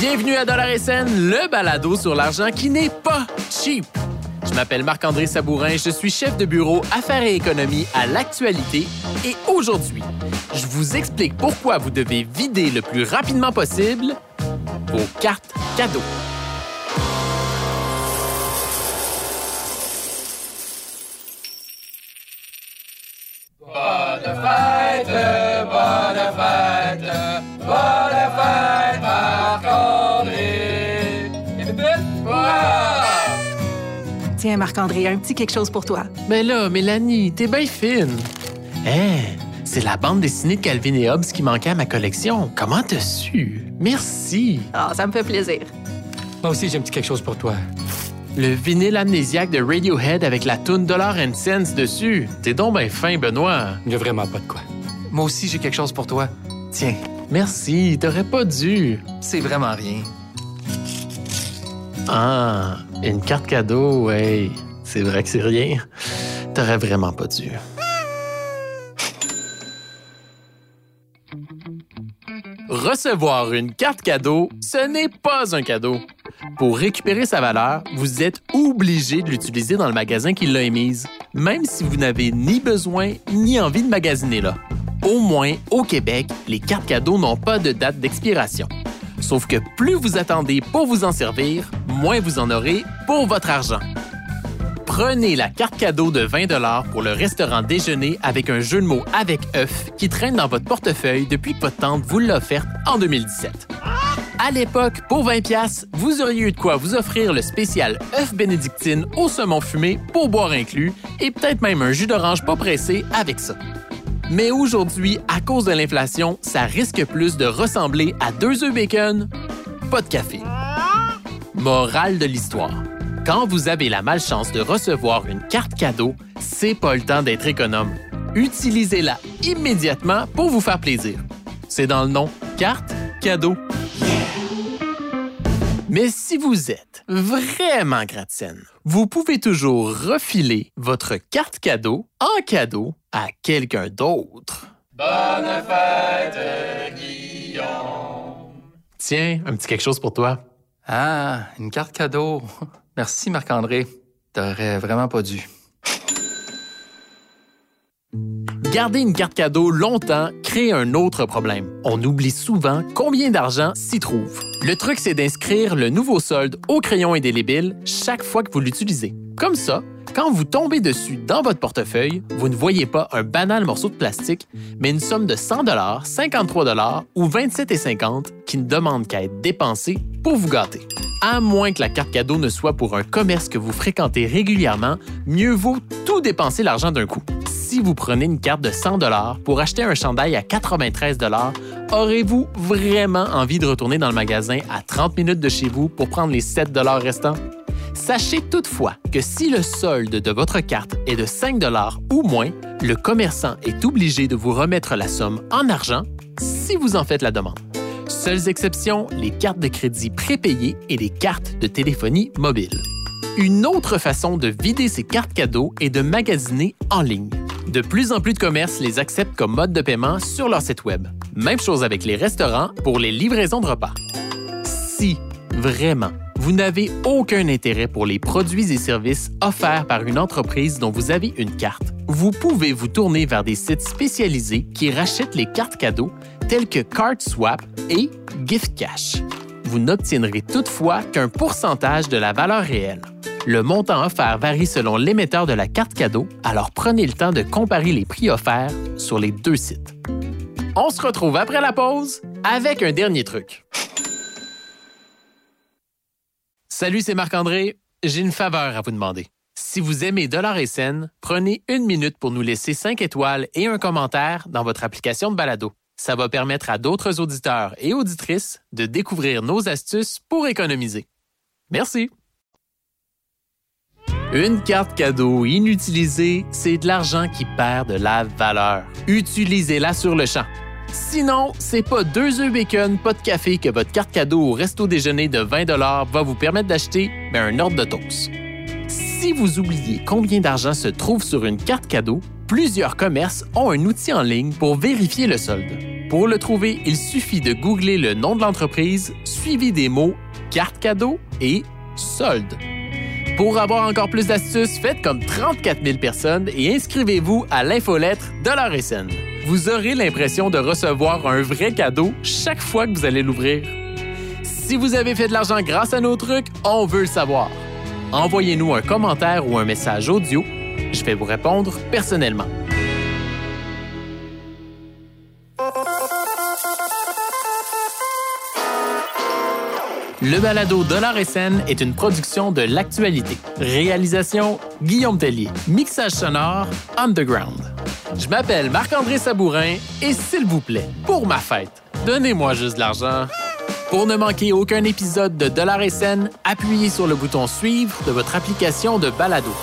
Bienvenue à Dollar SN, le balado sur l'argent qui n'est pas cheap. Je m'appelle Marc-André Sabourin, je suis chef de bureau Affaires et économie à l'actualité et aujourd'hui, je vous explique pourquoi vous devez vider le plus rapidement possible vos cartes cadeaux. Tiens, Marc-André, un petit quelque chose pour toi. Mais là, Mélanie, t'es bien fine. Hein, c'est la bande dessinée de Calvin et Hobbes qui manquait à ma collection. Comment t'as su? Merci. Ah, ça me fait plaisir. Moi aussi, j'ai un petit quelque chose pour toi. Le vinyle amnésiaque de Radiohead avec la tune Dollar and Cents dessus. T'es donc bien fin, Benoît. Il n'y a vraiment pas de quoi. Moi aussi, j'ai quelque chose pour toi. Tiens, Merci, t'aurais pas dû. c'est vraiment rien. Ah, une carte cadeau, ouais. C'est vrai que c'est rien. T'aurais vraiment pas dû. Recevoir une carte cadeau, ce n'est pas un cadeau. Pour récupérer sa valeur, vous êtes obligé de l'utiliser dans le magasin qui l'a émise, même si vous n'avez ni besoin ni envie de magasiner là. Au moins, au Québec, les cartes cadeaux n'ont pas de date d'expiration. Sauf que plus vous attendez pour vous en servir, moins vous en aurez pour votre argent. Prenez la carte cadeau de 20 pour le restaurant déjeuner avec un jeu de mots avec œuf qui traîne dans votre portefeuille depuis que votre vous l'a en 2017. À l'époque, pour 20 pièces, vous auriez eu de quoi vous offrir le spécial œuf bénédictine au saumon fumé pour boire inclus et peut-être même un jus d'orange pas pressé avec ça. Mais aujourd'hui, à cause de l'inflation, ça risque plus de ressembler à deux œufs bacon, pas de café. Morale de l'histoire. Quand vous avez la malchance de recevoir une carte cadeau, c'est pas le temps d'être économe. Utilisez-la immédiatement pour vous faire plaisir. C'est dans le nom carte cadeau. Mais si vous êtes vraiment gratte-scène, vous pouvez toujours refiler votre carte cadeau en cadeau à quelqu'un d'autre. Bonne fête, Guillaume! Tiens, un petit quelque chose pour toi. Ah, une carte cadeau. Merci, Marc-André. T'aurais vraiment pas dû. Garder une carte cadeau longtemps crée un autre problème. On oublie souvent combien d'argent s'y trouve. Le truc, c'est d'inscrire le nouveau solde au crayon indélébile chaque fois que vous l'utilisez. Comme ça, quand vous tombez dessus dans votre portefeuille, vous ne voyez pas un banal morceau de plastique, mais une somme de 100 53 ou 27,50 qui ne demande qu'à être dépensée pour vous gâter. À moins que la carte cadeau ne soit pour un commerce que vous fréquentez régulièrement, mieux vaut tout dépenser l'argent d'un coup. Si vous prenez une carte de 100 pour acheter un chandail à 93 aurez-vous vraiment envie de retourner dans le magasin à 30 minutes de chez vous pour prendre les 7 restants? Sachez toutefois que si le solde de votre carte est de 5 ou moins, le commerçant est obligé de vous remettre la somme en argent si vous en faites la demande. Seules exceptions, les cartes de crédit prépayées et les cartes de téléphonie mobile. Une autre façon de vider ces cartes cadeaux est de magasiner en ligne. De plus en plus de commerces les acceptent comme mode de paiement sur leur site Web. Même chose avec les restaurants pour les livraisons de repas. Si, vraiment, vous n'avez aucun intérêt pour les produits et services offerts par une entreprise dont vous avez une carte, vous pouvez vous tourner vers des sites spécialisés qui rachètent les cartes cadeaux tels que CardSwap et Gift Cash. Vous n'obtiendrez toutefois qu'un pourcentage de la valeur réelle. Le montant offert varie selon l'émetteur de la carte cadeau, alors prenez le temps de comparer les prix offerts sur les deux sites. On se retrouve après la pause avec un dernier truc. Salut, c'est Marc-André. J'ai une faveur à vous demander. Si vous aimez Dollar et Scène, prenez une minute pour nous laisser 5 étoiles et un commentaire dans votre application de balado. Ça va permettre à d'autres auditeurs et auditrices de découvrir nos astuces pour économiser. Merci. Une carte cadeau inutilisée, c'est de l'argent qui perd de la valeur. Utilisez-la sur le champ. Sinon, c'est pas deux œufs bacon, pas de café que votre carte cadeau au resto déjeuner de 20 va vous permettre d'acheter, mais un ordre de toast. Si vous oubliez combien d'argent se trouve sur une carte cadeau, Plusieurs commerces ont un outil en ligne pour vérifier le solde. Pour le trouver, il suffit de googler le nom de l'entreprise suivi des mots carte cadeau et solde. Pour avoir encore plus d'astuces, faites comme 34 000 personnes et inscrivez-vous à l'infolettre de SN. Vous aurez l'impression de recevoir un vrai cadeau chaque fois que vous allez l'ouvrir. Si vous avez fait de l'argent grâce à nos trucs, on veut le savoir. Envoyez-nous un commentaire ou un message audio. Je vais vous répondre personnellement. Le balado Dollar SN est une production de l'actualité. Réalisation Guillaume Tellier. Mixage sonore Underground. Je m'appelle Marc-André Sabourin et s'il vous plaît, pour ma fête, donnez-moi juste de l'argent. Pour ne manquer aucun épisode de Dollar SN, appuyez sur le bouton Suivre de votre application de balado.